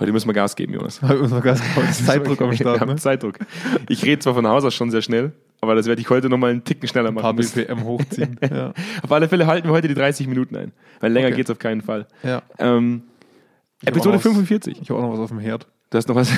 Heute müssen wir Gas geben, Jonas. Heute müssen wir Gas geben. Zeitdruck am Start. Ne? Zeitdruck. Ich rede zwar von Haus aus schon sehr schnell, aber das werde ich heute nochmal einen Ticken schneller Ein machen paar müssen. BPM hochziehen. ja. Auf alle Fälle halten wir heute die 30 Minuten ein, weil länger Okay. geht's auf keinen Fall. ja. Ähm, Episode was- 45. Ich habe auch noch was auf dem Herd. Du hast noch was?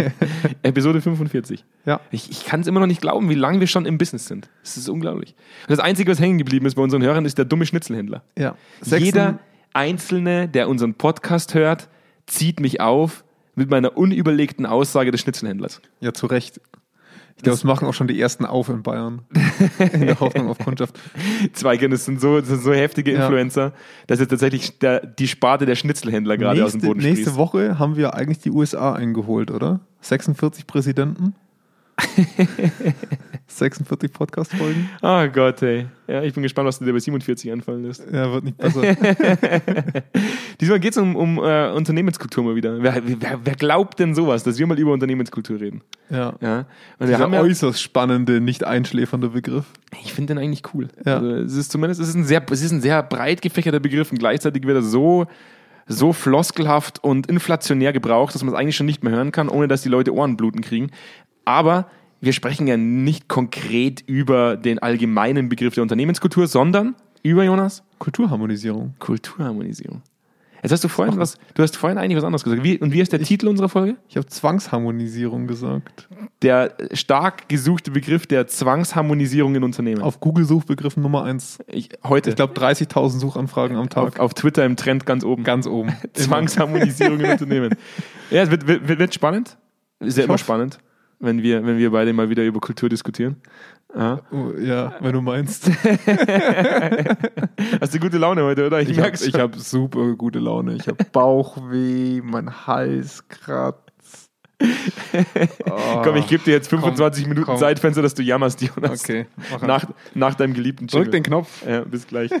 Episode 45. Ja. Ich, ich kann es immer noch nicht glauben, wie lange wir schon im Business sind. Das ist unglaublich. Und das Einzige, was hängen geblieben ist bei unseren Hörern, ist der dumme Schnitzelhändler. Ja. Jeder Einzelne, der unseren Podcast hört, zieht mich auf mit meiner unüberlegten Aussage des Schnitzelhändlers. Ja, zu Recht. Ich glaube, das machen auch schon die ersten auf in Bayern. in der Hoffnung auf Kundschaft. Zweige, das sind so, das sind so heftige Ja. Influencer, dass jetzt tatsächlich der, die Sparte der Schnitzelhändler gerade aus dem Nächste, Boden nächste sprießt. Woche haben wir eigentlich die USA eingeholt, oder? 46 Präsidenten. 46 Podcast-Folgen. Oh Gott, ey. Ja, ich bin gespannt, was du dir bei 47 anfallen lässt. Ja, wird nicht besser. Diesmal geht es um, um äh, Unternehmenskultur mal wieder. Wer, wer, wer glaubt denn sowas, dass wir mal über Unternehmenskultur reden? ja. Ja. Und Dieser ja, äußerst spannende, nicht einschläfernde Begriff. ich finde den eigentlich cool. Ja. Also, es ist zumindest es ist ein sehr, es ist ein sehr breit gefächerter Begriff und gleichzeitig wird er so, so floskelhaft und inflationär gebraucht, dass man es eigentlich schon nicht mehr hören kann, ohne dass die Leute Ohrenbluten kriegen. Aber wir sprechen ja nicht konkret über den allgemeinen Begriff der Unternehmenskultur, sondern über Jonas Kulturharmonisierung. Kulturharmonisierung. Jetzt hast du vorhin was, du hast vorhin eigentlich was anderes gesagt. Wie, und wie ist der Titel unserer Folge? Ich habe Zwangsharmonisierung gesagt. Der stark gesuchte Begriff der Zwangsharmonisierung in Unternehmen. Auf Google-Suchbegriffen Nummer 1. ich, heute. Ich glaube 30.000 Suchanfragen am Tag. auf, auf Twitter im Trend ganz oben. Ganz oben. Zwangsharmonisierung in Unternehmen. Ja, es wird, wird, wird spannend. Ist ja Ich immer hoffe. spannend, wenn wir, wenn wir beide mal wieder über Kultur diskutieren. Ja. Oh, ja, wenn du meinst. Hast du gute Laune heute, oder? Ich merk's ich schon. hab super gute Laune. Ich habe Bauchweh, mein Hals kratzt. Oh, Komm, ich gebe dir jetzt 25 komm, Minuten komm. Zeitfenster, dass du jammerst, Jonas. Okay, Nach, nach deinem geliebten Drück Jingle. den Knopf. Ja, bis gleich.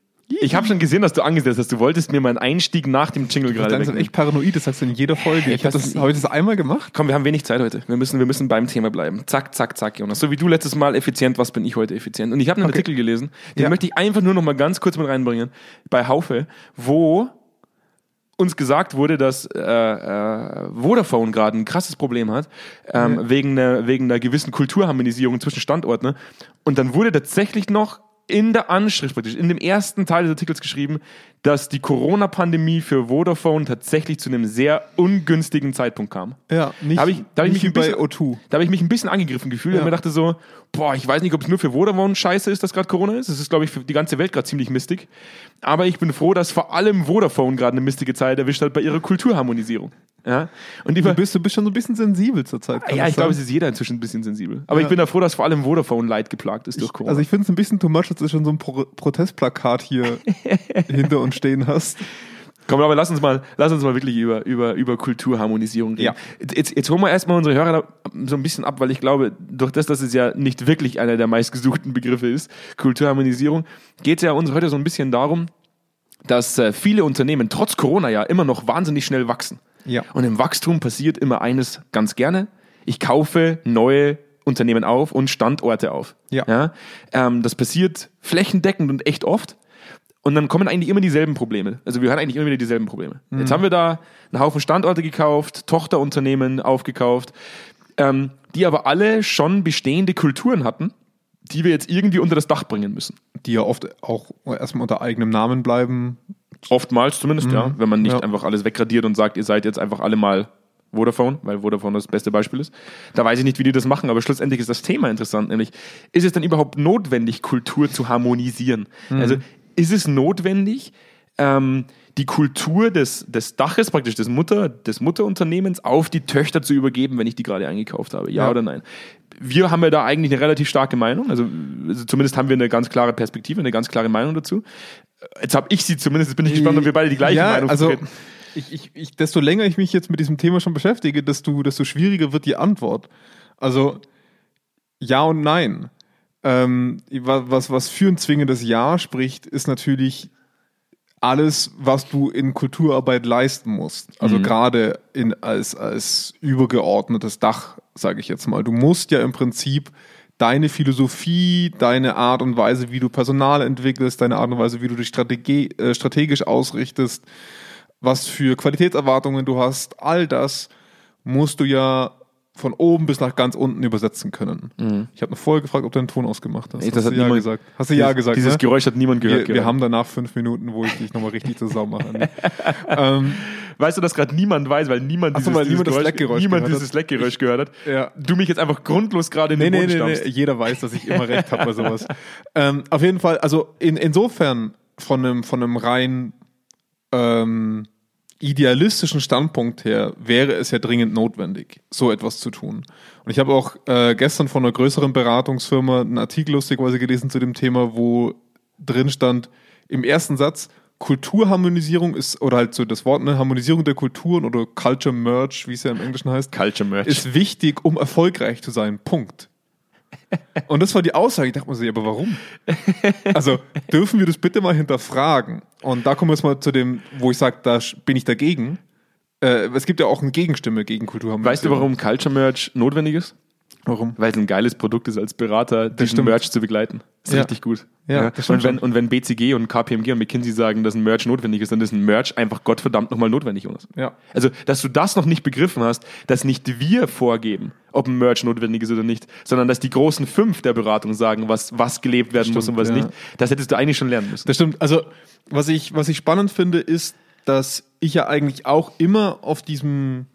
Ich habe schon gesehen, dass du angesetzt hast. Du wolltest mir meinen Einstieg nach dem Jingle gerade wegnehmen. echt paranoid, das sagst du in jeder Folge. Ich habe das- heute das einmal gemacht. Komm, wir haben wenig Zeit heute. Wir müssen, wir müssen beim Thema bleiben. Zack, zack, zack, Jonas. So wie du letztes Mal effizient, was bin ich heute effizient? Und ich habe einen Okay. Artikel gelesen, den Ja. möchte ich einfach nur noch mal ganz kurz mit reinbringen. Bei Haufe, wo uns gesagt wurde, dass äh, äh, Vodafone gerade ein krasses Problem hat, ähm, wegen, einer, wegen einer gewissen Kulturharmonisierung zwischen Standorten. ne? Und dann wurde tatsächlich noch in der Anschrift praktisch, in dem ersten Teil des Artikels geschrieben, dass die Corona-Pandemie für Vodafone tatsächlich zu einem sehr ungünstigen Zeitpunkt kam. Ja, nicht, Da ich, da ich nicht ein wie bei bisschen, O2. da habe ich mich ein bisschen angegriffen gefühlt Ja. und mir dachte so, boah, ich weiß nicht, ob es nur für Vodafone scheiße ist, dass gerade Corona ist. Es ist, glaube ich, für die ganze Welt gerade ziemlich mistig. Aber ich bin froh, dass vor allem Vodafone gerade eine mistige Zeit erwischt hat bei ihrer Kulturharmonisierung. Ja, und Du bist, du bist schon so ein bisschen sensibel zurzeit. kann ja, das ich glaube, es ist jeder inzwischen ein bisschen sensibel. Aber Ja. ich bin da froh, dass vor allem Vodafone leid geplagt ist durch Corona. Also ich finde es ein bisschen too much, dass du schon so ein Pro Protestplakat hier hinter uns stehen hast. Komm, aber lass uns mal, lass uns mal wirklich über, über, über Kulturharmonisierung reden. Ja. Jetzt, jetzt, holen wir erstmal unsere Hörer so ein bisschen ab, weil ich glaube, durch das, dass es ja nicht wirklich einer der meistgesuchten Begriffe ist, Kulturharmonisierung, geht es ja uns heute so ein bisschen darum, dass äh, viele Unternehmen trotz Corona ja immer noch wahnsinnig schnell wachsen. Ja. Und im Wachstum passiert immer eines ganz gerne. Ich kaufe neue Unternehmen auf und Standorte auf. Ja. Ähm, das passiert flächendeckend und echt oft. Und dann kommen eigentlich immer dieselben Probleme. Also wir hören eigentlich immer wieder dieselben Probleme. Mhm. Jetzt haben wir da einen Haufen Standorte gekauft, Tochterunternehmen aufgekauft, ähm, die aber alle schon bestehende Kulturen hatten, die wir jetzt irgendwie unter das Dach bringen müssen. Die ja oft auch erstmal unter eigenem Namen bleiben. Oftmals zumindest, ja. Wenn man nicht Ja. einfach alles wegradiert und sagt, ihr seid jetzt einfach alle mal Vodafone, weil Vodafone das beste Beispiel ist. Da weiß ich nicht, wie die das machen, aber schlussendlich ist das Thema interessant, nämlich ist es dann überhaupt notwendig, Kultur zu harmonisieren? Also ist es notwendig, ähm, die Kultur des, des Daches, praktisch des, Mutter, des Mutterunternehmens, auf die Töchter zu übergeben, wenn ich die gerade eingekauft habe? Ja, Ja. oder nein? Wir haben ja da eigentlich eine relativ starke Meinung, also, also zumindest haben wir eine ganz klare Perspektive, eine ganz klare Meinung dazu. Jetzt habe ich sie zumindest, jetzt bin ich gespannt, ob wir beide die gleiche ja, Meinung also ich, ich, ich, desto länger ich mich jetzt mit diesem Thema schon beschäftige, desto, desto schwieriger wird die Antwort. Also ja und nein. Ähm, wa- was, was für ein zwingendes Ja spricht, ist natürlich alles, was du in Kulturarbeit leisten musst. Also Mhm. gerade in, als, als übergeordnetes Dach, sage ich jetzt mal. Du musst ja im Prinzip deine Philosophie, deine Art und Weise, wie du Personal entwickelst, deine Art und Weise, wie du dich Strategie, äh, strategisch ausrichtest, was für Qualitätserwartungen du hast, all das musst du ja von oben bis nach ganz unten übersetzen können. Ich habe noch vorher gefragt, ob du den Ton ausgemacht hast. Ey, Mhm. das hast hat du ja niemand- gesagt. Hast du ja Dieses- gesagt. Dieses ne? Geräusch hat niemand gehört. wir, wir gerade. haben danach fünf Minuten, wo ich dich nochmal richtig Sau mache. Ähm, Weißt du, dass gerade niemand weiß, weil niemand Ach so, dieses, weil niemand das Geräusch- niemand gehört dieses hat. Slack-Geräusch gehört hat. ja. Du mich jetzt einfach grundlos gerade in Nee, den nee, Boden nee, stampfst. nee, jeder weiß, dass ich immer recht habe bei sowas. Ähm, auf jeden Fall, also in, insofern von einem, von einem rein ähm, idealistischen Standpunkt her wäre es ja dringend notwendig, so etwas zu tun. Und ich habe auch äh, gestern von einer größeren Beratungsfirma einen Artikel lustigerweise gelesen zu dem Thema, wo drin stand, im ersten Satz, Kulturharmonisierung ist, oder halt so das Wort, ne, Harmonisierung der Kulturen oder Culture Merge, wie es ja im Englischen heißt, Culture Merch. ist wichtig, um erfolgreich zu sein. Punkt. Und das war die Aussage. Ich dachte mir so, ja, aber warum? Also dürfen wir das bitte mal hinterfragen? Und da kommen wir jetzt mal zu dem, wo ich sage, da bin ich dagegen. Äh, es gibt ja auch eine Gegenstimme gegen Kulturharmonisierung. weißt du, warum Culture Merch notwendig ist? Warum? Weil es ein geiles Produkt ist, als Berater diesen stimmt. Merch zu begleiten. Ist Ja. richtig gut. Ja, das stimmt und, wenn, und wenn BCG und KPMG und McKinsey sagen, dass ein Merch notwendig ist, dann ist ein Merch einfach Gottverdammt nochmal notwendig, Jonas. Ja. Also, dass du das noch nicht begriffen hast, dass nicht wir vorgeben, ob ein Merch notwendig ist oder nicht, sondern dass die großen fünf der Beratung sagen, was, was gelebt werden muss und was ja. nicht, das hättest du eigentlich schon lernen müssen. Das stimmt. Also, was ich, was ich spannend finde, ist, dass ich ja eigentlich auch immer auf diesem,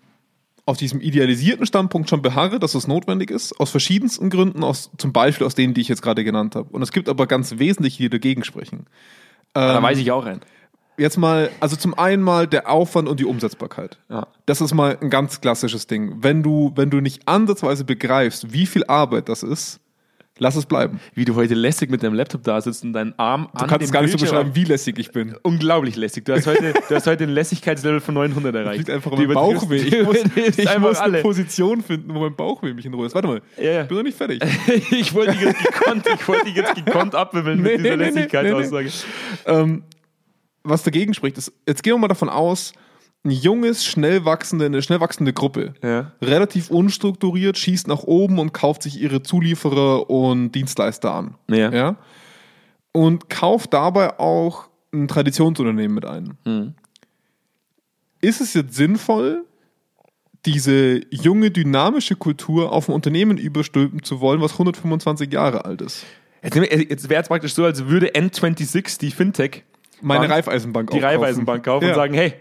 auf diesem idealisierten Standpunkt schon beharre, dass es notwendig ist, aus verschiedensten Gründen, aus, zum Beispiel aus denen, die ich jetzt gerade genannt habe. Und es gibt aber ganz wesentliche, die dagegen sprechen. da weiß ich auch ein. Jetzt mal, also zum einen mal der Aufwand und die Umsetzbarkeit. Ja. Das ist mal ein ganz klassisches Ding. Wenn du, wenn du nicht ansatzweise begreifst, wie viel Arbeit das ist, lass es bleiben. Wie du heute lässig mit deinem Laptop da sitzt und deinen Arm Du kannst es gar nicht so beschreiben, wie lässig ich bin. Unglaublich lässig. Du hast heute, du hast heute ein Lässigkeitslevel von 900 erreicht. liegt einfach Die am Bauch weh. übertriffst- Ich muss, ich einfach muss eine. Position finden, wo mein Bauchweh mich in Ruhe ist. Warte mal, ja. ich bin noch nicht fertig. ich wollte dich jetzt gekonnt, ich wollte dich jetzt gekonnt abwimmeln Nee, mit dieser nee, nee, nee, Lässigkeitsaussage. ähm, was dagegen spricht, ist, jetzt gehen wir mal davon aus, ein junges, schnell wachsende, eine schnell wachsende Gruppe, Ja. relativ unstrukturiert, schießt nach oben und kauft sich ihre Zulieferer und Dienstleister an. Ja. ja? Und kauft dabei auch ein Traditionsunternehmen mit ein. Mhm. Ist es jetzt sinnvoll, diese junge, dynamische Kultur auf ein Unternehmen überstülpen zu wollen, was 125 Jahre alt ist? Jetzt, jetzt wäre es praktisch so, als würde N26, die Fintech, Meine Bank- Raiffeisenbank die aufkaufen. Raiffeisenbank kaufen Ja. und sagen, hey,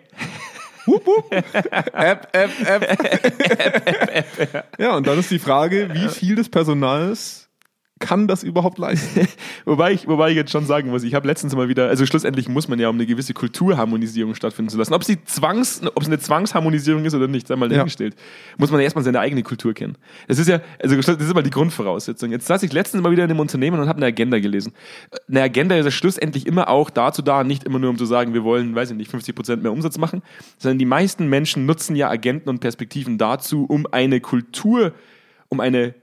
App, App, App. ja, und dann ist die Frage, wie viel des Personals kann das überhaupt leisten? Wobei ich, wobei ich jetzt schon sagen muss, ich habe letztens mal wieder, also schlussendlich muss man ja, um eine gewisse Kulturharmonisierung stattfinden zu lassen, ob sie Zwangs, ob es eine Zwangsharmonisierung ist oder nicht, sei mal Ja. dahingestellt, muss man ja erstmal seine eigene Kultur kennen. Das ist ja, also das ist mal die Grundvoraussetzung. Jetzt saß ich letztens mal wieder in einem Unternehmen und habe eine Agenda gelesen. Eine Agenda ist ja schlussendlich immer auch dazu da, nicht immer nur um zu sagen, wir wollen, weiß ich nicht, 50 Prozent mehr Umsatz machen, sondern die meisten Menschen nutzen ja Agenten und Perspektiven dazu, um eine Kultur, um eine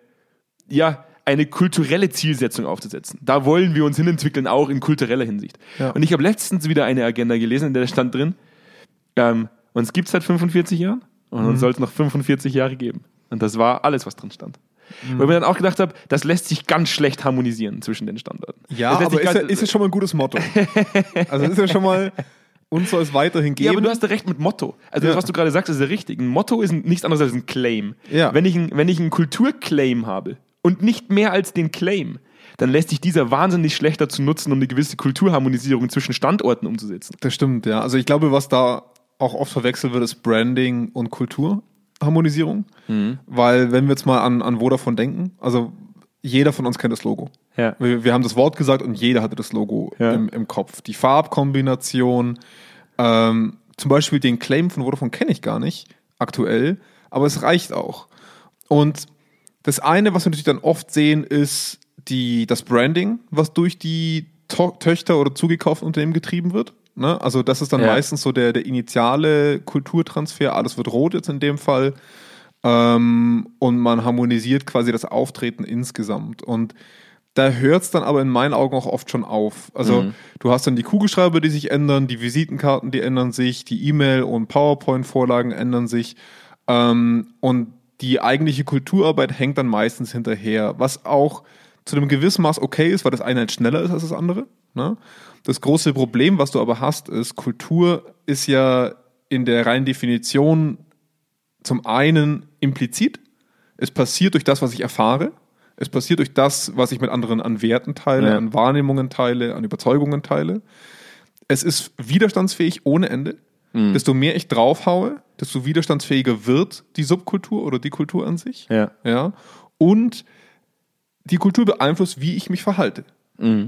ja, eine kulturelle Zielsetzung aufzusetzen. Da wollen wir uns hinentwickeln, auch in kultureller Hinsicht. Ja. Und ich habe letztens wieder eine Agenda gelesen, in der stand drin, ähm, uns gibt es seit 45 Jahren und Mhm. uns soll es noch 45 Jahre geben. Und das war alles, was drin stand. Mhm. Weil ich mir dann auch gedacht habe, das lässt sich ganz schlecht harmonisieren zwischen den Standorten. Ja, aber ist ja, ist ja schon mal ein gutes Motto. Also ist ja schon mal, uns soll es weiterhin geben. Ja, aber du hast ja recht mit Motto. Also Ja. das, was du gerade sagst, ist ja richtig. Ein Motto ist nichts anderes als ein Claim. Ja. Wenn, ich ein, wenn ich einen Kulturclaim habe und nicht mehr als den Claim, dann lässt sich dieser wahnsinnig schlecht dazu nutzen, um eine gewisse Kulturharmonisierung zwischen Standorten umzusetzen. Das stimmt, ja. Also ich glaube, was da auch oft verwechselt wird, ist Branding und Kulturharmonisierung. Mhm. Weil, wenn wir jetzt mal an, an Vodafone denken, also jeder von uns kennt das Logo. Ja. Wir, wir haben das Wort gesagt und jeder hatte das Logo Ja. im, im Kopf. Die Farbkombination, ähm, zum Beispiel den Claim von Vodafone kenne ich gar nicht aktuell, aber es reicht auch. Und das eine, was wir natürlich dann oft sehen, ist die, das Branding, was durch die to Töchter oder zugekauften Unternehmen getrieben wird. Ne? Also das ist dann Ja. meistens so der, der initiale Kulturtransfer. Alles wird rot jetzt in dem Fall. Ähm, und man harmonisiert quasi das Auftreten insgesamt. Und da hört es dann aber in meinen Augen auch oft schon auf. Also Mhm. du hast dann die Kugelschreiber, die sich ändern, die Visitenkarten, die ändern sich, die E-Mail- und PowerPoint-Vorlagen ändern sich ähm, und die eigentliche Kulturarbeit hängt dann meistens hinterher, was auch zu einem gewissen Maß okay ist, weil das eine halt schneller ist als das andere. Ne? Das große Problem, was du aber hast, ist, Kultur ist ja in der reinen Definition zum einen implizit, es passiert durch das, was ich erfahre. Es passiert durch das, was ich mit anderen an Werten teile, Ja. an Wahrnehmungen teile, an Überzeugungen teile. Es ist widerstandsfähig ohne Ende. Desto mehr ich draufhaue, desto widerstandsfähiger wird die Subkultur oder die Kultur an sich. Ja. Ja. Und die Kultur beeinflusst, wie ich mich verhalte.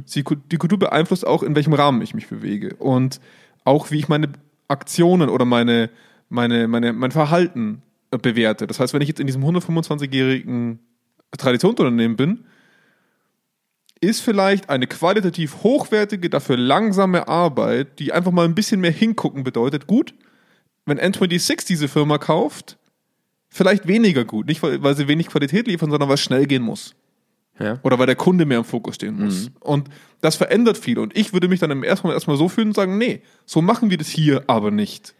Sie, die Kultur beeinflusst auch, in welchem Rahmen ich mich bewege. Und auch, wie ich meine Aktionen oder meine, meine, meine, mein Verhalten bewerte. Das heißt, wenn ich jetzt in diesem 125-jährigen Traditionsunternehmen bin, ist vielleicht eine qualitativ hochwertige, dafür langsame Arbeit, die einfach mal ein bisschen mehr hingucken bedeutet, gut. Wenn N26 diese Firma kauft, vielleicht weniger gut. Nicht, weil, weil sie wenig Qualität liefern, sondern weil es schnell gehen muss. Ja. Oder weil der Kunde mehr im Fokus stehen muss. Und das verändert viel. Und ich würde mich dann im ersten Moment erstmal so fühlen und sagen, nee, so machen wir das hier aber nicht.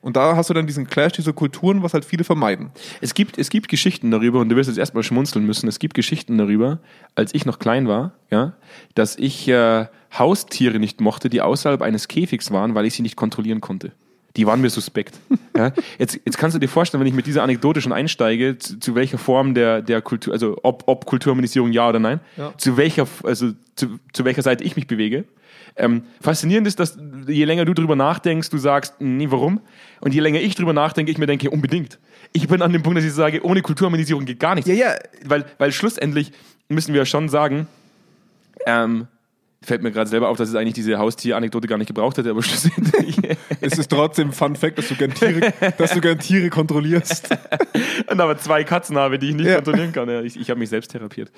Und da hast du dann diesen Clash dieser Kulturen, was halt viele vermeiden. Es gibt, es gibt Geschichten darüber, und du wirst jetzt erstmal schmunzeln müssen, es gibt Geschichten darüber, als ich noch klein war, ja, dass ich äh, Haustiere nicht mochte, die außerhalb eines Käfigs waren, weil ich sie nicht kontrollieren konnte. Die waren mir suspekt. ja. jetzt, jetzt kannst du dir vorstellen, wenn ich mit dieser Anekdote schon einsteige, zu, zu welcher Form der, der Kultur, also ob, ob Kulturharmonisierung ja oder nein, Ja. zu welcher, also zu, zu welcher Seite ich mich bewege. Ähm, faszinierend ist, dass je länger du drüber nachdenkst, du sagst, nee, warum? Und je länger ich drüber nachdenke, ich mir denke, unbedingt. Ich bin an dem Punkt, dass ich sage, ohne Kulturharmonisierung geht gar nichts. Ja, ja. Weil, weil schlussendlich müssen wir schon sagen, ähm, fällt mir gerade selber auf, dass es eigentlich diese Haustier-Anekdote gar nicht gebraucht hätte, aber schlussendlich. Es ist trotzdem Fun Fact, dass du gern Tiere, dass du gern Tiere kontrollierst. und aber zwei Katzen habe, die ich nicht Ja. kontrollieren kann. Ja, ich ich habe mich selbst therapiert.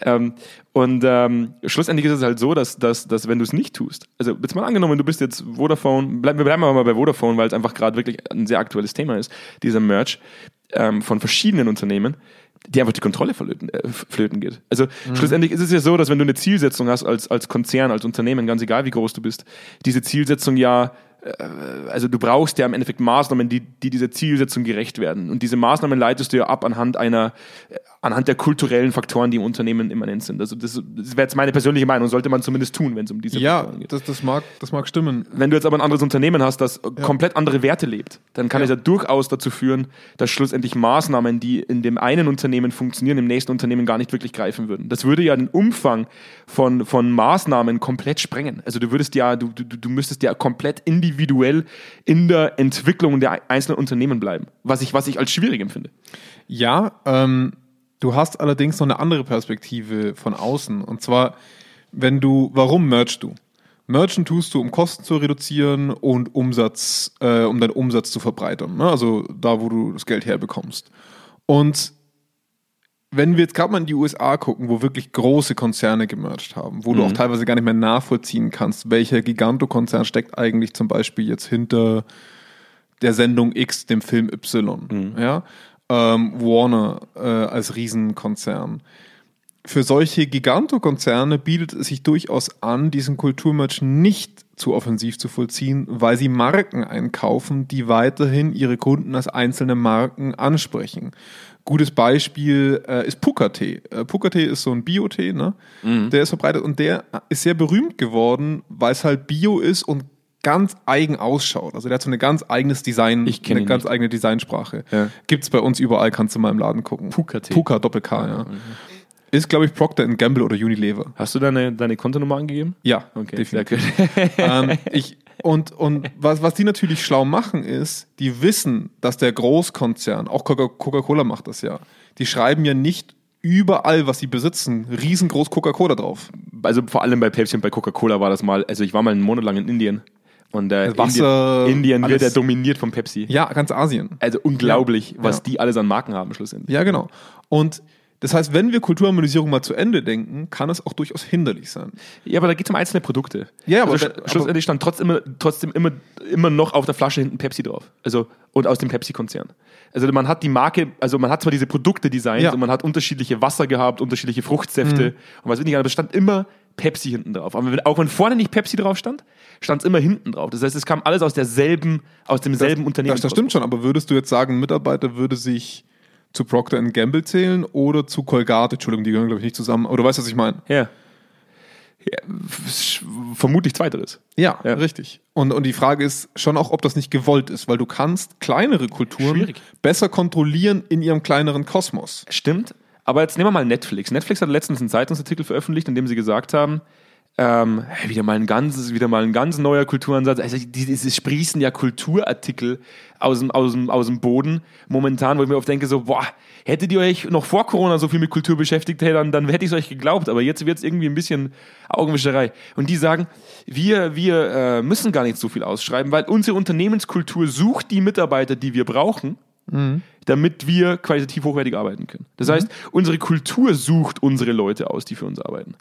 Ähm, und ähm, schlussendlich ist es halt so, dass, dass, dass wenn du es nicht tust, also jetzt mal angenommen, du bist jetzt Vodafone, bleib, wir bleiben aber mal bei Vodafone, weil es einfach gerade wirklich ein sehr aktuelles Thema ist, dieser Merch ähm, von verschiedenen Unternehmen, die einfach die Kontrolle flöten, äh, flöten geht. Also schlussendlich ist es ja so, dass wenn du eine Zielsetzung hast als, als Konzern, als Unternehmen, ganz egal wie groß du bist, diese Zielsetzung ja also du brauchst ja im Endeffekt Maßnahmen, die, die dieser Zielsetzung gerecht werden. Und diese Maßnahmen leitest du ja ab anhand einer, äh, anhand der kulturellen Faktoren, die im Unternehmen immanent sind. Also das, das wäre jetzt meine persönliche Meinung, sollte man zumindest tun, wenn es um diese Ja, Faktoren geht. das, das, mag, das mag stimmen. Wenn du jetzt aber ein anderes Unternehmen hast, das komplett andere Werte lebt, dann kann Ja. es ja durchaus dazu führen, dass schlussendlich Maßnahmen, die in dem einen Unternehmen funktionieren, im nächsten Unternehmen gar nicht wirklich greifen würden. Das würde ja den Umfang von, von Maßnahmen komplett sprengen. Also du würdest ja, du, du, du müsstest ja komplett individuell in der Entwicklung der einzelnen Unternehmen bleiben, was ich, was ich als schwierig empfinde. Ja, ähm, du hast allerdings noch eine andere Perspektive von außen. Und zwar, wenn du, warum merchst du? Merchen tust du, um Kosten zu reduzieren und Umsatz, äh, um deinen Umsatz zu verbreitern. Ne? Also da, wo du das Geld herbekommst. Und wenn wir jetzt gerade mal in die USA gucken, wo wirklich große Konzerne gemercht haben, wo du auch teilweise gar nicht mehr nachvollziehen kannst, welcher Gigantokonzern steckt eigentlich zum Beispiel jetzt hinter der Sendung X, dem Film Y. Ja? Ähm, Warner äh, als Riesenkonzern. Für solche Gigantokonzerne bietet es sich durchaus an, diesen Kulturmatch nicht zu offensiv zu vollziehen, weil sie Marken einkaufen, die weiterhin ihre Kunden als einzelne Marken ansprechen. Gutes Beispiel äh, ist Puka-Tee. Äh, Puka-Tee ist so ein Bio-Tee, ne? Der ist verbreitet und der ist sehr berühmt geworden, weil es halt Bio ist und ganz eigen ausschaut. Also der hat so ein ganz eigenes Design, Ich eine ganz nicht. eigene Designsprache. Ja. Gibt's bei uns überall, kannst du mal im Laden gucken. Puka-Tee. Puka, Doppel-K, ja. Ist, glaube ich, Procter Gamble oder Unilever. Hast du deine, deine Kontonummer angegeben? Ja, Okay, definitiv. ähm, ich, und und was, was die natürlich schlau machen, ist, die wissen, dass der Großkonzern, auch Coca- Coca-Cola macht das ja, die schreiben ja nicht überall, was sie besitzen, riesengroß Coca-Cola drauf. also vor allem bei Pepsi und bei Coca-Cola war das mal, also ich war mal einen Monat lang in Indien und äh, Wasser, Indien, Indien wird ja dominiert von Pepsi. Ja, ganz Asien. Also unglaublich, was Ja. die alles an Marken haben schlussendlich. Ja, genau. Und Das heißt, wenn wir Kulturharmonisierung mal zu Ende denken, kann es auch durchaus hinderlich sein. Ja, aber da geht es um einzelne Produkte. Ja, aber- also, aber- schlussendlich stand trotzdem immer, trotzdem immer, immer noch auf der Flasche hinten Pepsi drauf. Also, und aus dem Pepsi-Konzern. Also man hat die Marke, also man hat zwar diese Produkte designt Ja. Mhm. und man hat unterschiedliche Wasser gehabt, unterschiedliche Fruchtsäfte und was weiß ich, aber es stand immer Pepsi hinten drauf. Aber wenn, auch wenn vorne nicht Pepsi drauf stand, stand es immer hinten drauf. Das heißt, es kam alles aus derselben, aus demselben Unternehmen. Das, das stimmt schon, aber würdest du jetzt sagen, ein Mitarbeiter würde sich zu Procter Gamble zählen oder zu Colgate? Entschuldigung, die gehören, glaube ich, nicht zusammen. Aber du weißt, was ich meine. Ja. ja. Vermutlich zweiteres. Ja, Ja. richtig. Und, und die Frage ist schon auch, ob das nicht gewollt ist, weil du kannst kleinere Kulturen Schwierig. besser kontrollieren in ihrem kleineren Kosmos. Stimmt. Aber jetzt nehmen wir mal Netflix. Netflix hat letztens einen Zeitungsartikel veröffentlicht, in dem sie gesagt haben, ähm, wieder mal ein ganzes, wieder mal ein ganz neuer Kulturansatz. Also die, die, es sprießen ja Kulturartikel aus dem, aus, dem, aus dem Boden momentan, wo ich mir oft denke, so, boah, hättet ihr euch noch vor Corona so viel mit Kultur beschäftigt, hey, dann, dann hätte ich es euch geglaubt. Aber jetzt wird es irgendwie ein bisschen Augenwischerei. Und die sagen, wir, wir äh, müssen gar nicht so viel ausschreiben, weil unsere Unternehmenskultur sucht die Mitarbeiter, die wir brauchen damit wir qualitativ hochwertig arbeiten können. Das heißt, unsere Kultur sucht unsere Leute aus, die für uns arbeiten.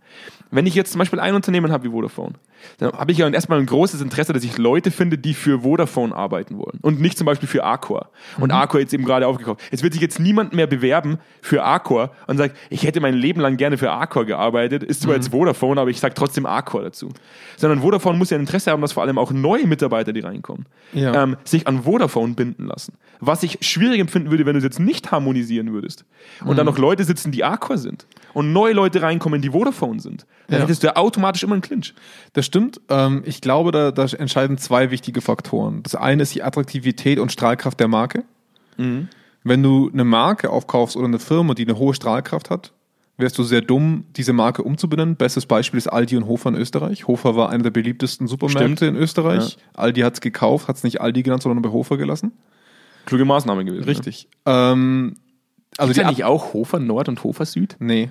Wenn ich jetzt zum Beispiel ein Unternehmen habe wie Vodafone, dann habe ich ja erstmal ein großes Interesse, dass ich Leute finde, die für Vodafone arbeiten wollen und nicht zum Beispiel für Accor. Und Accor jetzt eben gerade aufgekauft. Es wird sich jetzt niemand mehr bewerben für Accor und sagt, ich hätte mein Leben lang gerne für Accor gearbeitet, ist zwar jetzt Vodafone, aber ich sage trotzdem Accor dazu. Sondern Vodafone muss ja ein Interesse haben, dass vor allem auch neue Mitarbeiter, die reinkommen, Ja. ähm, sich an Vodafone binden lassen. Was ich schwierig empfinden würde, wenn du es jetzt nicht harmonisieren würdest und Mhm. dann noch Leute sitzen, die Accor sind und neue Leute reinkommen, die Vodafone sind. Dann Ja. hättest du ja automatisch immer einen Clinch. Das stimmt. Ähm, ich glaube, da, da entscheiden zwei wichtige Faktoren. Das eine ist die Attraktivität und Strahlkraft der Marke. Wenn du eine Marke aufkaufst oder eine Firma, die eine hohe Strahlkraft hat, wärst du sehr dumm, diese Marke umzubenennen. Bestes Beispiel ist Aldi und Hofer in Österreich. Hofer war einer der beliebtesten Supermärkte Stimmt. in Österreich. Aldi hat es gekauft, hat es nicht Aldi genannt, sondern bei Hofer gelassen. Kluge Maßnahme gewesen. Richtig. Ähm, also Also die ja nicht auch Hofer Nord und Hofer Süd? Nee.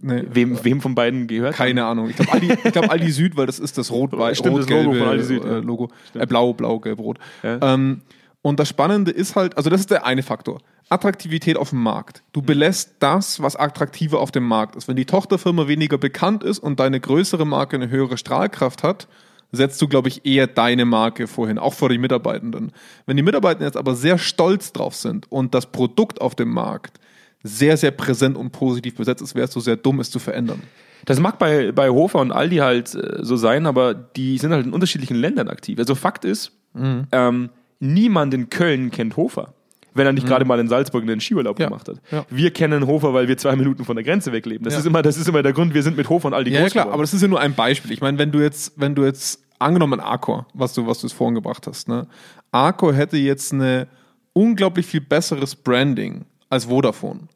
nee. Wem, wem von beiden gehört? Keine Ahnung. Ich glaube Aldi, ich glaub, Aldi Süd, weil das ist das rot weiß Stimmt, das Logo von Aldi Süd, Äh, ja. Logo. Äh, blau, blau, gelb, rot. Ja. Ähm, und das Spannende ist halt, also das ist der eine Faktor. Attraktivität auf dem Markt. Mhm. Du belässt das, was attraktiver auf dem Markt ist. Wenn die Tochterfirma weniger bekannt ist und deine größere Marke eine höhere Strahlkraft hat, setzt du, glaube ich, eher deine Marke vorhin, auch vor die Mitarbeitenden. Wenn die Mitarbeitenden jetzt aber sehr stolz drauf sind und das Produkt auf dem Markt sehr, sehr präsent und positiv besetzt ist, wärst du sehr dumm, es zu verändern. Das mag bei, bei Hofer und Aldi halt äh, so sein, aber die sind halt in unterschiedlichen Ländern aktiv. Also Fakt ist, Mhm. ähm, niemand in Köln kennt Hofer. Wenn er nicht gerade mal in Salzburg einen Skiurlaub Mhm. Ja. gemacht hat. Ja. Wir kennen Hofer, weil wir zwei Minuten von der Grenze wegleben. Das, Ja. ist, immer, das ist immer der Grund, wir sind mit Hofer und Aldi Ja, ja klar, geworden. aber das ist ja nur ein Beispiel. Ich meine, wenn du jetzt, wenn du jetzt, angenommen Arcor, was du, was du jetzt vorhin gebracht hast, ne? Arcor hätte jetzt eine unglaublich viel besseres Branding als Vodafone.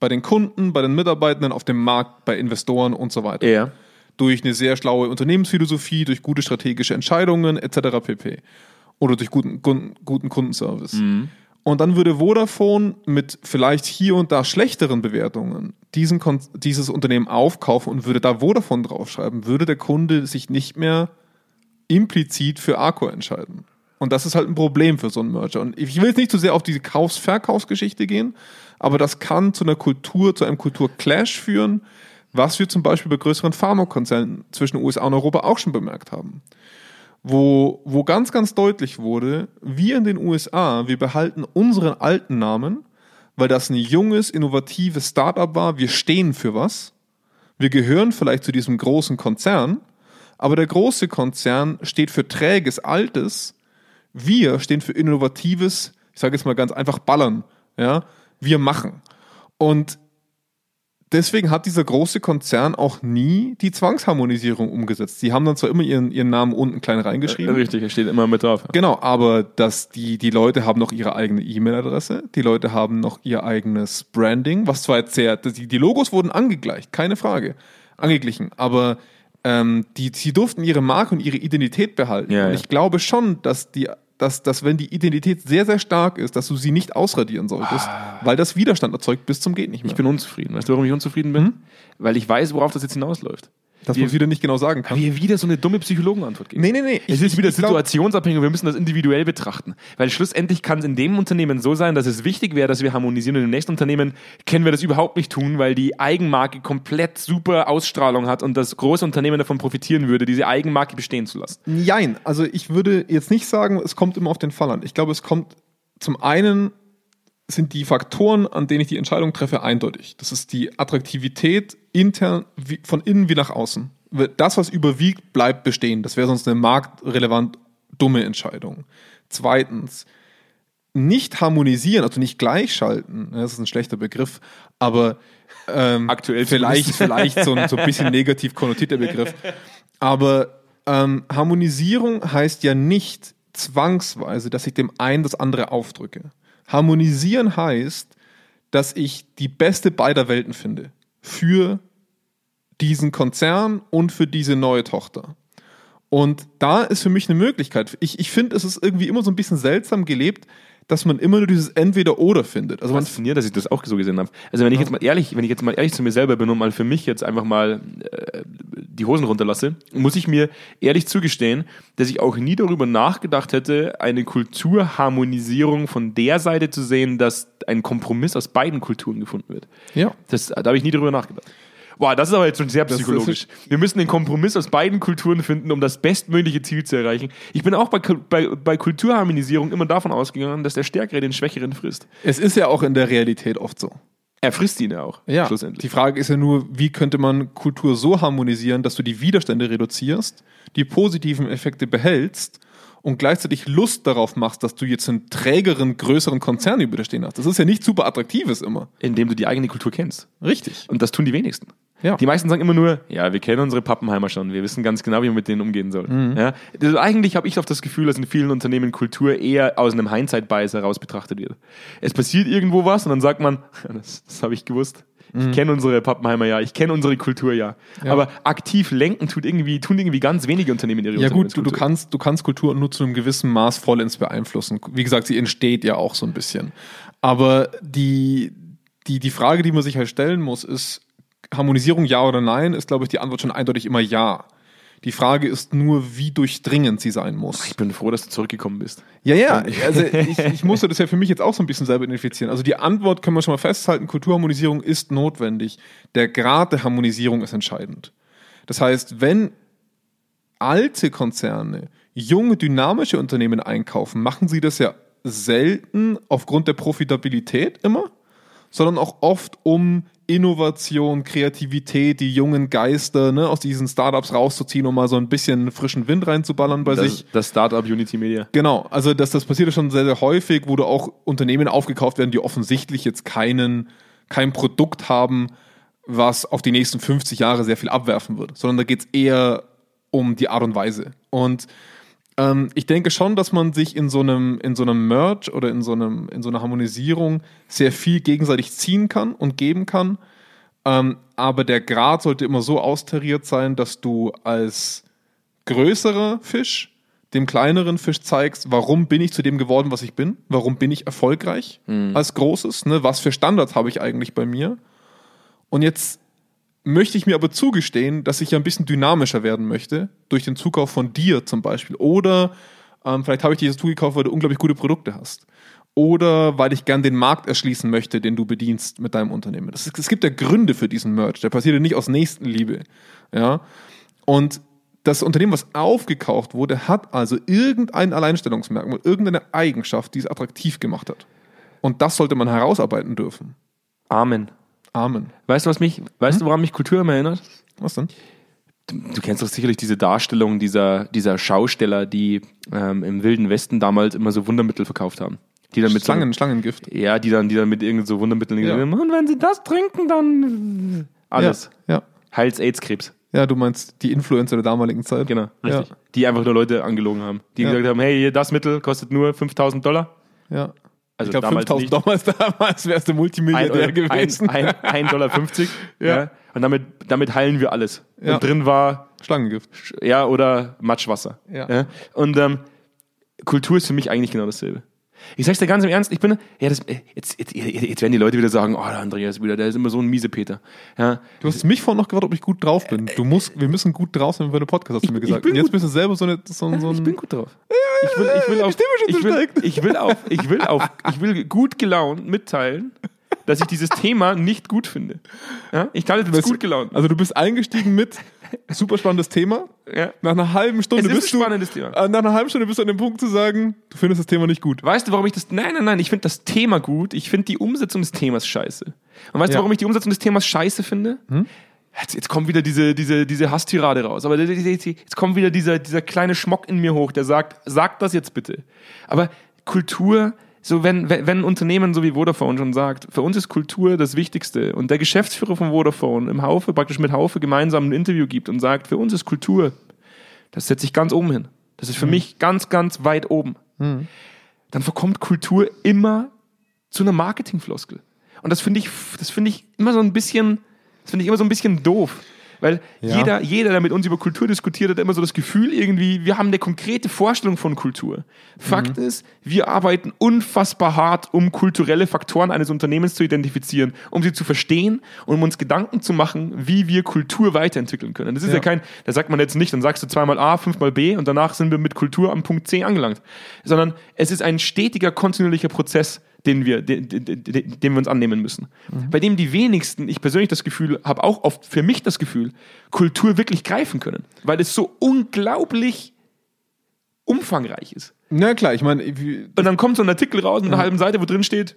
Bei den Kunden, bei den Mitarbeitenden, auf dem Markt, bei Investoren und so weiter. Ja. Durch eine sehr schlaue Unternehmensphilosophie, durch gute strategische Entscheidungen etc. pp. Oder durch guten, guten, guten Kundenservice. Und dann würde Vodafone mit vielleicht hier und da schlechteren Bewertungen diesen, Kon- dieses Unternehmen aufkaufen und würde da Vodafone draufschreiben, würde der Kunde sich nicht mehr implizit für Arco entscheiden. Und das ist halt ein Problem für so einen Merger. Und ich will jetzt nicht zu sehr auf diese Kaufs-Verkaufsgeschichte gehen, aber das kann zu einer Kultur, zu einem Kulturclash führen, was wir zum Beispiel bei größeren Pharmakonzernen zwischen USA und Europa auch schon bemerkt haben wo, wo ganz, ganz deutlich wurde, wir in den USA, wir behalten unseren alten Namen, weil das ein junges, innovatives Startup war. Wir stehen für was. Wir gehören vielleicht zu diesem großen Konzern, aber der große Konzern steht für träges, altes. Wir stehen für innovatives, ich sage jetzt mal ganz einfach, ballern. Ja, wir machen. Und deswegen hat dieser große Konzern auch nie die Zwangsharmonisierung umgesetzt. Sie haben dann zwar immer ihren, ihren Namen unten klein reingeschrieben. Richtig, er steht immer mit drauf. Genau, aber dass die, die Leute haben noch ihre eigene E-Mail-Adresse, die Leute haben noch ihr eigenes Branding, was zwar jetzt sehr, die, die Logos wurden angegleicht, keine Frage, angeglichen, aber ähm, die, sie durften ihre Marke und ihre Identität behalten. Ja, und ja. ich glaube schon, dass die dass, dass wenn die Identität sehr, sehr stark ist, dass du sie nicht ausradieren solltest, weil das Widerstand erzeugt bis zum geht nicht mehr. Ich bin unzufrieden. Weißt du, warum ich unzufrieden bin? Weil ich weiß, worauf das jetzt hinausläuft. Dass man es wieder nicht genau sagen kann. wir wieder so eine dumme Psychologenantwort geben. Nee, nee, nee. Es Ich- ist wieder situationsabhängig und wir müssen das individuell betrachten. Weil schlussendlich kann es in dem Unternehmen so sein, dass es wichtig wäre, dass wir harmonisieren und im nächsten Unternehmen können wir das überhaupt nicht tun, weil die Eigenmarke komplett super Ausstrahlung hat und das große Unternehmen davon profitieren würde, diese Eigenmarke bestehen zu lassen. Jein, also ich würde jetzt nicht sagen, es kommt immer auf den Fall an. Ich glaube, es kommt zum einen sind die Faktoren, an denen ich die Entscheidung treffe, eindeutig. Das ist die Attraktivität intern, wie, von innen wie nach außen. Das, was überwiegt, bleibt bestehen. Das wäre sonst eine marktrelevant dumme Entscheidung. Zweitens, nicht harmonisieren, also nicht gleichschalten, das ist ein schlechter Begriff, aber ähm, Aktuell vielleicht, vielleicht so ein, so ein bisschen negativ konnotierter Begriff. Aber ähm, Harmonisierung heißt ja nicht zwangsweise, dass ich dem einen das andere aufdrücke. Harmonisieren heißt, dass ich die beste beider Welten finde. Für diesen Konzern und für diese neue Tochter. Und da ist für mich eine Möglichkeit. Ich, ich finde, es ist irgendwie immer so ein bisschen seltsam gelebt, dass man immer nur dieses Entweder-Oder findet. Also man Fasziniert, dass ich das auch so gesehen habe. Also wenn ich jetzt mal ehrlich, wenn ich jetzt mal ehrlich zu mir selber bin und mal für mich jetzt einfach mal äh, die Hosen runterlasse, muss ich mir ehrlich zugestehen, dass ich auch nie darüber nachgedacht hätte, eine Kulturharmonisierung von der Seite zu sehen, dass ein Kompromiss aus beiden Kulturen gefunden wird. Ja. Das, da habe ich nie drüber nachgedacht. Boah, das ist aber jetzt schon sehr psychologisch. Wir müssen den Kompromiss aus beiden Kulturen finden, um das bestmögliche Ziel zu erreichen. Ich bin auch bei, bei, bei Kulturharmonisierung immer davon ausgegangen, dass der Stärkere den Schwächeren frisst. Es ist ja auch in der Realität oft so. Er frisst ihn ja auch, Ja, schlussendlich. die Frage ist ja nur, wie könnte man Kultur so harmonisieren, dass du die Widerstände reduzierst, die positiven Effekte behältst und gleichzeitig Lust darauf machst, dass du jetzt einen trägeren, größeren Konzern über dir stehen hast. Das ist ja nicht super attraktives immer. Indem du die eigene Kultur kennst. Richtig. Und das tun die wenigsten. Ja. Die meisten sagen immer nur, ja, wir kennen unsere Pappenheimer schon, wir wissen ganz genau, wie man mit denen umgehen soll. Mhm. Ja? Also eigentlich habe ich oft das Gefühl, dass in vielen Unternehmen Kultur eher aus einem Hindsight-Bias heraus betrachtet wird. Es passiert irgendwo was und dann sagt man, das, das habe ich gewusst. Ich kenne unsere Pappenheimer ja, ich kenne unsere Kultur ja. Mhm. Ja. Aber aktiv lenken tut irgendwie, tun irgendwie ganz wenige Unternehmen ihre Ja gut, du, du, kannst, du kannst Kultur nur zu einem gewissen Maß vollends beeinflussen. Wie gesagt, sie entsteht ja auch so ein bisschen. Aber die, die, die Frage, die man sich halt stellen muss, ist, Harmonisierung ja oder nein, ist, glaube ich, die Antwort schon eindeutig immer ja. Die Frage ist nur, wie durchdringend sie sein muss. Ich bin froh, dass du zurückgekommen bist. Ja, ja, also ich, ich musste das ja für mich jetzt auch so ein bisschen selber identifizieren. Also die Antwort können wir schon mal festhalten, Kulturharmonisierung ist notwendig. Der Grad der Harmonisierung ist entscheidend. Das heißt, wenn alte Konzerne junge, dynamische Unternehmen einkaufen, machen sie das ja selten aufgrund der Profitabilität immer, sondern auch oft um Innovation, Kreativität, die jungen Geister ne, aus diesen Startups rauszuziehen, um mal so ein bisschen frischen Wind reinzuballern bei sich. Das, das Startup Unity Media. Genau, also das, das passiert ja schon sehr, sehr häufig, wo da auch Unternehmen aufgekauft werden, die offensichtlich jetzt keinen, kein Produkt haben, was auf die nächsten 50 Jahre sehr viel abwerfen wird, sondern da geht es eher um die Art und Weise. Und ähm, ich denke schon, dass man sich in so einem, in so einem Merge oder in so, einem, in so einer Harmonisierung sehr viel gegenseitig ziehen kann und geben kann. Ähm, aber der Grad sollte immer so austariert sein, dass du als größerer Fisch dem kleineren Fisch zeigst, warum bin ich zu dem geworden, was ich bin? Warum bin ich erfolgreich als Großes? Ne? Was für Standards habe ich eigentlich bei mir? Und jetzt möchte ich mir aber zugestehen, dass ich ja ein bisschen dynamischer werden möchte, durch den Zukauf von dir zum Beispiel. Oder ähm, vielleicht habe ich dir das zugekauft, weil du unglaublich gute Produkte hast. Oder weil ich gern den Markt erschließen möchte, den du bedienst mit deinem Unternehmen. Ist, es gibt ja Gründe für diesen Merch. Der passiert ja nicht aus Nächstenliebe. Ja? Und das Unternehmen, was aufgekauft wurde, hat also irgendein Alleinstellungsmerkmal, irgendeine Eigenschaft, die es attraktiv gemacht hat. Und das sollte man herausarbeiten dürfen. Amen. Amen. Weißt du, was mich, weißt du, woran mich Kultur immer erinnert? Was denn? Du, du kennst doch sicherlich diese Darstellung dieser, dieser Schausteller, die ähm, im Wilden Westen damals immer so Wundermittel verkauft haben. Die dann mit Schlangen, Schlangengift. So, ja, die dann, die dann mit irgend so Wundermitteln Ja. haben, und wenn sie das trinken, dann alles. Ja, ja. Heils AIDS-Krebs. Ja, du meinst die Influencer der damaligen Zeit. Genau, richtig. Ja. Die einfach nur Leute angelogen haben. Die Ja. gesagt haben, hey, das Mittel kostet nur 5000 Dollar. Ja. Also ich glaube, damals 5000 nicht. damals, damals wärst du Multimilliardär ein, gewesen. ein, ein Dollar 50. Ja. ja. Und damit, damit heilen wir alles. Ja. Und drin war Schlangengift. ja, oder Matschwasser. Ja. Und ähm, Kultur ist für mich eigentlich genau dasselbe. Ich sag's dir ganz im Ernst, ich bin, ja, das, jetzt, jetzt, jetzt werden die Leute wieder sagen, oh, der Andreas wieder, der ist immer so ein miese Peter. Ja, Du hast mich vorhin noch gefragt, ob ich gut drauf bin. Du musst, wir müssen gut drauf sein, wenn wir eine Podcast hast du mir gesagt. Und jetzt gut. bist du selber so, eine, so, ein- so ich ein. bin gut drauf. Ich will, ich will, auf, ich will, ich will auf, ich will auf, ich will gut gelaunt mitteilen, dass ich dieses Thema nicht gut finde. Ja? Ich teile das gut gelaunt. Also du bist eingestiegen mit super spannendes Thema. Ja. Nach einer halben Stunde bist du äh, nach einer halben Stunde bist du an dem Punkt zu sagen, du findest das Thema nicht gut. Weißt du, warum ich das. Nein, nein, nein, ich finde das Thema gut. Ich finde die Umsetzung des Themas scheiße. Und weißt Ja. du, warum ich die Umsetzung des Themas scheiße finde? Jetzt, jetzt kommt wieder diese, diese, diese Hasstirade raus. Aber jetzt kommt wieder dieser, dieser kleine Schmock in mir hoch, der sagt, sag das jetzt bitte. Aber Kultur, so wenn, wenn ein Unternehmen so wie Vodafone schon sagt, für uns ist Kultur das Wichtigste und der Geschäftsführer von Vodafone im Haufe, praktisch mit Haufe gemeinsam ein Interview gibt und sagt, für uns ist Kultur, das setze ich ganz oben hin. Das ist für mich ganz, ganz weit oben dann verkommt Kultur immer zu einer Marketingfloskel. Und das finde ich, das finde ich immer so ein bisschen, das finde ich immer so ein bisschen doof. Weil Ja. jeder, jeder, der mit uns über Kultur diskutiert, hat immer so das Gefühl irgendwie, wir haben eine konkrete Vorstellung von Kultur. Fakt ist, wir arbeiten unfassbar hart, um kulturelle Faktoren eines Unternehmens zu identifizieren, um sie zu verstehen und um uns Gedanken zu machen, wie wir Kultur weiterentwickeln können. Das ist ja, Ja. kein, da sagt man jetzt nicht, dann sagst du zweimal A, fünfmal B und danach sind wir mit Kultur am Punkt C angelangt. Sondern es ist ein stetiger, kontinuierlicher Prozess, den wir, den, den, den wir uns annehmen müssen. Bei dem die wenigsten, ich persönlich das Gefühl, habe auch oft für mich das Gefühl, Kultur wirklich greifen können. Weil es so unglaublich umfangreich ist. Na klar, ich meine, Und dann kommt so ein Artikel raus mit einer halben Seite, wo drin steht,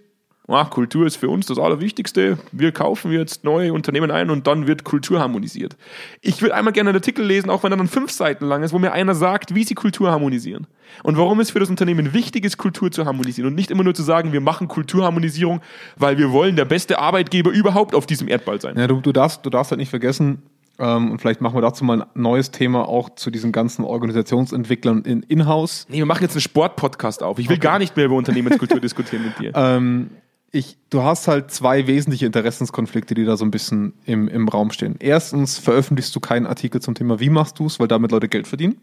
ah, Kultur ist für uns das Allerwichtigste. Wir kaufen jetzt neue Unternehmen ein und dann wird Kultur harmonisiert. Ich würde einmal gerne einen Artikel lesen, auch wenn er dann fünf Seiten lang ist, wo mir einer sagt, wie sie Kultur harmonisieren. Und warum es für das Unternehmen wichtig ist, Kultur zu harmonisieren. Und nicht immer nur zu sagen, wir machen Kulturharmonisierung, weil wir wollen der beste Arbeitgeber überhaupt auf diesem Erdball sein. ja, du, du, darfst, du darfst halt nicht vergessen, ähm, und vielleicht machen wir dazu mal ein neues Thema auch zu diesen ganzen Organisationsentwicklern in Inhouse. Nee, wir machen jetzt einen Sportpodcast auf. Ich will gar nicht mehr über Unternehmenskultur diskutieren mit dir. Ähm, ich, du hast halt zwei wesentliche Interessenskonflikte, die da so ein bisschen im, im Raum stehen. Erstens veröffentlichst du keinen Artikel zum Thema, wie machst du es, weil damit Leute Geld verdienen.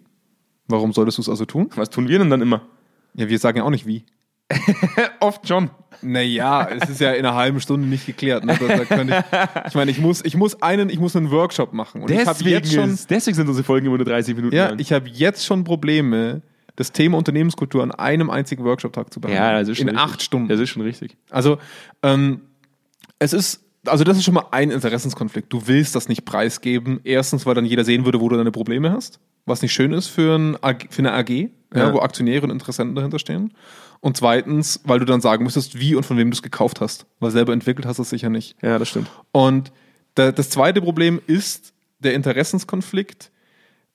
Warum solltest du es also tun? Was tun wir denn dann immer? Ja, wir sagen ja auch nicht wie. Oft schon. Naja, es ist ja in einer halben Stunde nicht geklärt. Ne? Da, da ich, ich meine, ich muss, ich muss einen, ich muss einen Workshop machen. Und ich Deswegen, jetzt schon, ist, deswegen sind unsere Folgen immer nur 30 Minuten ja, lang. ich habe jetzt schon Probleme, das Thema Unternehmenskultur an einem einzigen Workshop-Tag zu behandeln. Ja, das ist schon in richtig. acht Stunden. Das ist schon richtig. Also, ähm, es ist, also das ist schon mal ein Interessenskonflikt. Du willst das nicht preisgeben. Erstens, weil dann jeder sehen würde, wo du deine Probleme hast, was nicht schön ist für, ein AG, für eine AG, ja. Ja. wo Aktionäre und Interessenten dahinter stehen. Und zweitens, weil du dann sagen müsstest, wie und von wem du es gekauft hast. Weil selber entwickelt hast du es sicher nicht. Ja, das stimmt. Und da, das zweite Problem ist der Interessenskonflikt,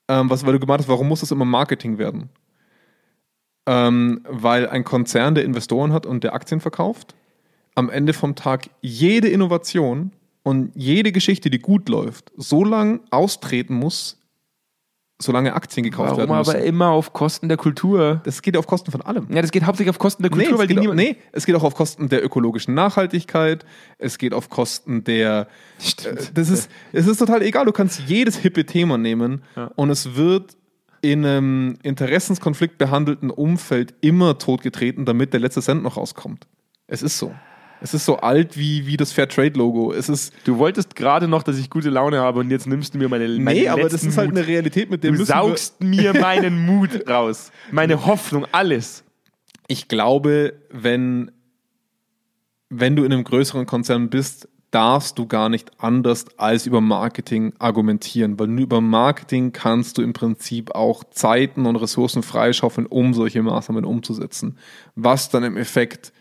ähm, was, weil du gemeint hast, warum muss das immer Marketing werden? Ähm, weil ein Konzern, der Investoren hat und der Aktien verkauft, am Ende vom Tag jede Innovation und jede Geschichte, die gut läuft, so lange austreten muss, solange Aktien gekauft Warum werden müssen. aber immer auf Kosten der Kultur? Das geht ja auf Kosten von allem. Ja, das geht hauptsächlich auf Kosten der Kultur, nee, weil es die geht auch, niemand. nee, es geht auch auf Kosten der ökologischen Nachhaltigkeit, es geht auf Kosten der. Stimmt. Äh, das ist, es ist total egal, du kannst jedes hippe Thema nehmen und es wird in einem Interessenskonflikt behandelten Umfeld immer totgetreten, damit der letzte Cent noch rauskommt. Es ist so. Es ist so alt wie, wie das Fairtrade-Logo. Es ist. Du wolltest gerade noch, dass ich gute Laune habe und jetzt nimmst du mir meine, meine Nee, aber das ist halt Mut. eine Realität, mit der Du saugst mir meinen Mut raus. Meine Hoffnung, alles. ich glaube, wenn, wenn du in einem größeren Konzern bist, darfst du gar nicht anders als über Marketing argumentieren, weil nur über Marketing kannst du im Prinzip auch Zeiten und Ressourcen freischaufeln, um solche Maßnahmen umzusetzen. Was dann im Effekt,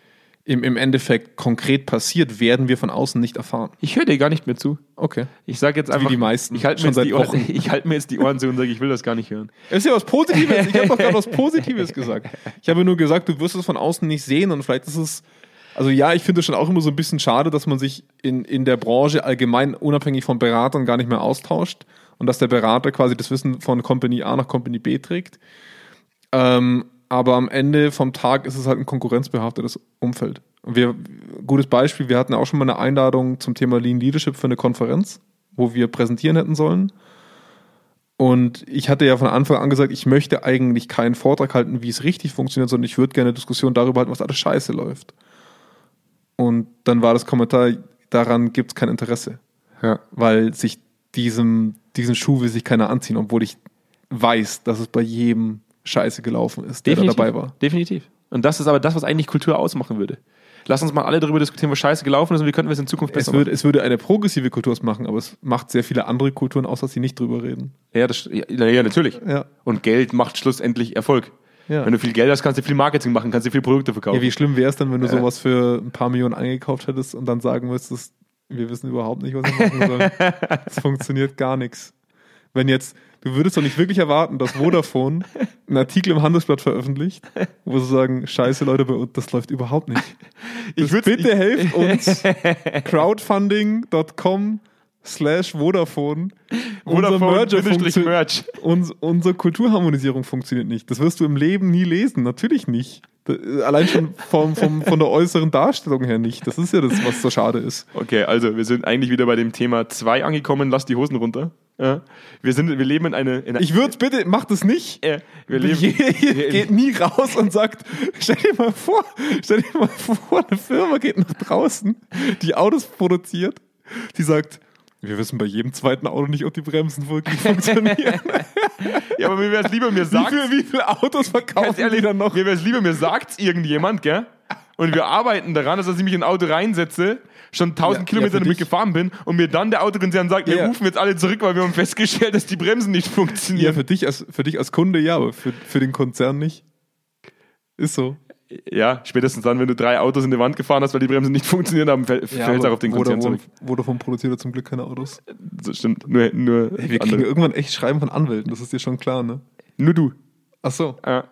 im, im Endeffekt konkret passiert, werden wir von außen nicht erfahren. Ich höre dir gar nicht mehr zu. Okay. Ich sage jetzt einfach. die meisten. Ich halte mir, jetzt die Ohren- ich halte mir jetzt die Ohren zu und sage, ich will das gar nicht hören. Ist ja was Positives. Ich habe doch gerade was Positives gesagt. Ich habe nur gesagt, du wirst es von außen nicht sehen und vielleicht ist es. Also ja, ich finde es schon auch immer so ein bisschen schade, dass man sich in, in der Branche allgemein unabhängig von Beratern gar nicht mehr austauscht und dass der Berater quasi das Wissen von Company A nach Company B trägt. Ähm, aber am Ende vom Tag ist es halt ein konkurrenzbehaftetes Umfeld. Wir, gutes Beispiel, wir hatten auch schon mal eine Einladung zum Thema Lean Leadership für eine Konferenz, wo wir präsentieren hätten sollen. Und ich hatte ja von Anfang an gesagt, ich möchte eigentlich keinen Vortrag halten, wie es richtig funktioniert, sondern ich würde gerne eine Diskussion darüber halten, was alles scheiße läuft. Und dann war das Kommentar, daran gibt es kein Interesse. Ja. Weil sich diesem, diesen Schuh will sich keiner anziehen, obwohl ich weiß, dass es bei jedem scheiße gelaufen ist, der da dabei war. Definitiv. Und das ist aber das, was eigentlich Kultur ausmachen würde. Lass uns mal alle darüber diskutieren, was scheiße gelaufen ist und wie könnten wir es in Zukunft besser Es würde, es würde eine progressive Kultur machen, aber es macht sehr viele andere Kulturen aus, dass sie nicht drüber reden. Ja, das, ja, ja, natürlich. Ja. Und Geld macht schlussendlich Erfolg. Ja. Wenn du viel Geld hast, kannst du viel Marketing machen, kannst du viel Produkte verkaufen. Ja, wie schlimm wäre es dann, wenn du Ja. sowas für ein paar Millionen eingekauft hättest und dann sagen müsstest, wir wissen überhaupt nicht, was wir machen sollen. Es funktioniert gar nichts. Wenn jetzt, du würdest doch nicht wirklich erwarten, dass Vodafone einen Artikel im Handelsblatt veröffentlicht, wo sie sagen, scheiße Leute, bei uns, das läuft überhaupt nicht. Ich Das würd's- bitte helft uns. crowdfunding.com slash Vodafone. Unser Merger Bindestrich funktio- Merch. uns, unsere Kulturharmonisierung funktioniert nicht. Das wirst du im Leben nie lesen. Natürlich nicht. Da- Allein schon vom, vom, von der äußeren Darstellung her nicht. Das ist ja das, was so schade ist. Okay, also wir sind eigentlich wieder bei dem Thema 2 angekommen, lass die Hosen runter. Ja. Wir, sind, wir leben in eine... In Ich würde bitte, mach das nicht. äh, wir leben, Je- geht nie raus und sagt, stell dir mal vor, stell dir mal vor, eine Firma geht nach draußen, die Autos produziert, die sagt, wir wissen bei jedem zweiten Auto nicht, ob die Bremsen wirklich funktionieren. ja, aber mir wäre es lieber, mir Wie sagt viele wie viel Autos verkaufen ehrlich, die dann noch? mir wäre es lieber, mir sagt's irgendjemand, gell? Und wir arbeiten daran, dass ich mich in ein Auto reinsetze, schon 1000 Ja, Kilometer ja, damit gefahren bin und mir dann der Autokonzern sagt, wir Ja. rufen jetzt alle zurück, weil wir haben festgestellt, dass die Bremsen nicht Ja, funktionieren. für dich als, für dich als Kunde ja, aber für, für den Konzern nicht. Ist so. Ja, spätestens dann, wenn du drei Autos in die Wand gefahren hast, weil die Bremsen nicht funktioniert haben, fällt es auch auf den Konzern zurück. Vodafone produziert ja zum Glück keine Autos. Das stimmt. Nur, nur, Wir kriegen andere. irgendwann echt Schreiben von Anwälten, das ist dir schon klar, ne? nur du. Ach so. Ja.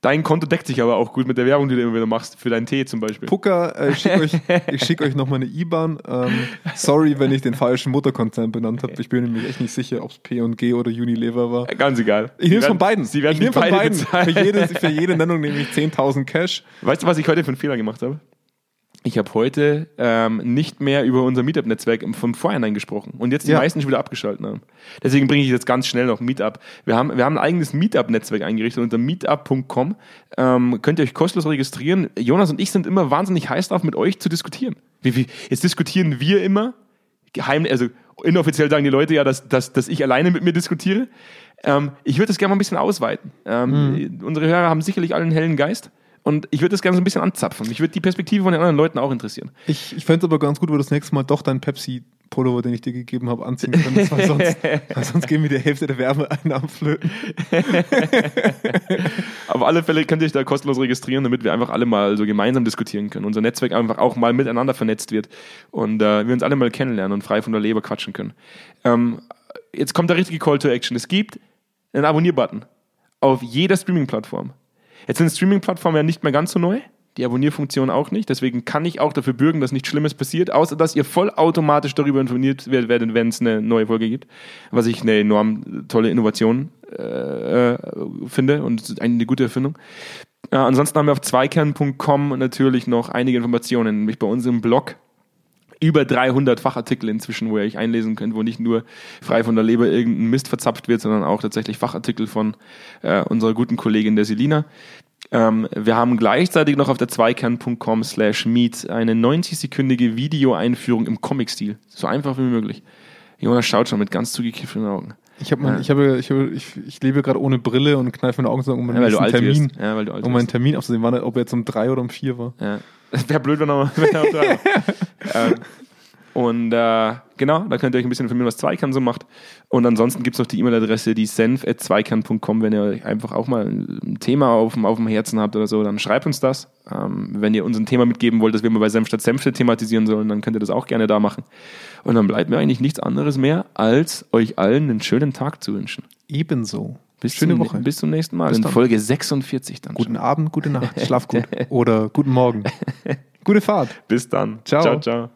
Dein Konto deckt sich aber auch gut mit der Werbung, die du immer wieder machst, für deinen Tee zum Beispiel. Pucker, äh, ich schicke euch, ich schick euch nochmal eine IBAN. Ähm, sorry, wenn ich den falschen Mutterkonzern benannt habe. Ich bin mir echt nicht sicher, ob es P&G oder Unilever war. Ganz egal. Ich nehme es von beiden. Sie werden ich nehme von beide beiden. bezahlen. Für jede, für jede Nennung nehme ich 10.000 Cash. Weißt du, was ich heute für einen Fehler gemacht habe? Ich habe heute ähm, nicht mehr über unser Meetup-Netzwerk vom Vorhinein gesprochen und jetzt die Ja. meisten schon wieder abgeschaltet haben. Deswegen bringe ich jetzt ganz schnell noch Meetup. Wir haben, wir haben ein eigenes Meetup-Netzwerk eingerichtet unter meetup.com. Ähm, könnt ihr euch kostenlos registrieren. Jonas und ich sind immer wahnsinnig heiß drauf, mit euch zu diskutieren. Wie, wie, jetzt diskutieren wir immer, geheim, also inoffiziell sagen die Leute ja, dass, dass, dass ich alleine mit mir diskutiere. Ähm, ich würde das gerne mal ein bisschen ausweiten. Ähm, Unsere Hörer haben sicherlich alle einen hellen Geist. Und ich würde das gerne so ein bisschen anzapfen. Mich würde die Perspektive von den anderen Leuten auch interessieren. Ich, ich fände es aber ganz gut, wenn du das nächste Mal doch deinen Pepsi-Pullover, den ich dir gegeben habe, anziehen könntest, weil sonst, weil sonst gehen wir die Hälfte der Wärmeeinnahmen flöten. Auf alle Fälle könnt ihr euch da kostenlos registrieren, damit wir einfach alle mal so gemeinsam diskutieren können. Unser Netzwerk einfach auch mal miteinander vernetzt wird und äh, wir uns alle mal kennenlernen und frei von der Leber quatschen können. Ähm, jetzt kommt der richtige Call to Action. Es gibt einen Abonnier-Button auf jeder Streaming-Plattform. Jetzt sind Streaming-Plattformen ja nicht mehr ganz so neu. Die Abonnierfunktion auch nicht. Deswegen kann ich auch dafür bürgen, dass nichts Schlimmes passiert, außer dass ihr vollautomatisch darüber informiert werdet, wenn es eine neue Folge gibt. Was ich eine enorm tolle Innovation äh, finde und eine gute Erfindung. Äh, ansonsten haben wir auf zweikern.com natürlich noch einige Informationen, nämlich bei uns im Blog über 300 Fachartikel inzwischen, wo ihr euch einlesen könnt, wo nicht nur frei von der Leber irgendein Mist verzapft wird, sondern auch tatsächlich Fachartikel von äh, unserer guten Kollegin der Selina. Ähm, wir haben gleichzeitig noch auf der zweikern.com slash meet eine 90-sekündige Videoeinführung im Comic-Stil. So einfach wie möglich. Jonas schaut schon mit ganz zugekifften Augen. Ich, hab mein, ich, habe, ich, habe, ich, ich lebe gerade ohne Brille und kneife meine Augen zusammen, um meinen Ja, Termin. Ja, weil du alt um meinen. Termin wann er- ob er jetzt um drei oder um vier war. Ja. Das wäre blöd, wenn er, wenn er auf drei war. ähm, und äh, genau, da könnt ihr euch ein bisschen informieren, was Zweikern so macht. Und ansonsten gibt es noch die E-Mail-Adresse, die senf.zweikern.com. Wenn ihr euch einfach auch mal ein Thema auf, dem- auf dem Herzen habt oder so, dann schreibt uns das. Ähm, wenn ihr uns ein Thema mitgeben wollt, das wir mal bei Senf statt Senfte thematisieren sollen, dann könnt ihr das auch gerne da machen. Und dann bleibt mir eigentlich nichts anderes mehr, als euch allen einen schönen Tag zu wünschen. Ebenso. Bis Schöne zum, Woche. Bis zum nächsten Mal. Bis in dann. Folge 46 dann. Guten schon. Abend, gute Nacht, schlaf gut. Oder guten Morgen. Gute Fahrt. Bis dann. Ciao. Ciao, ciao.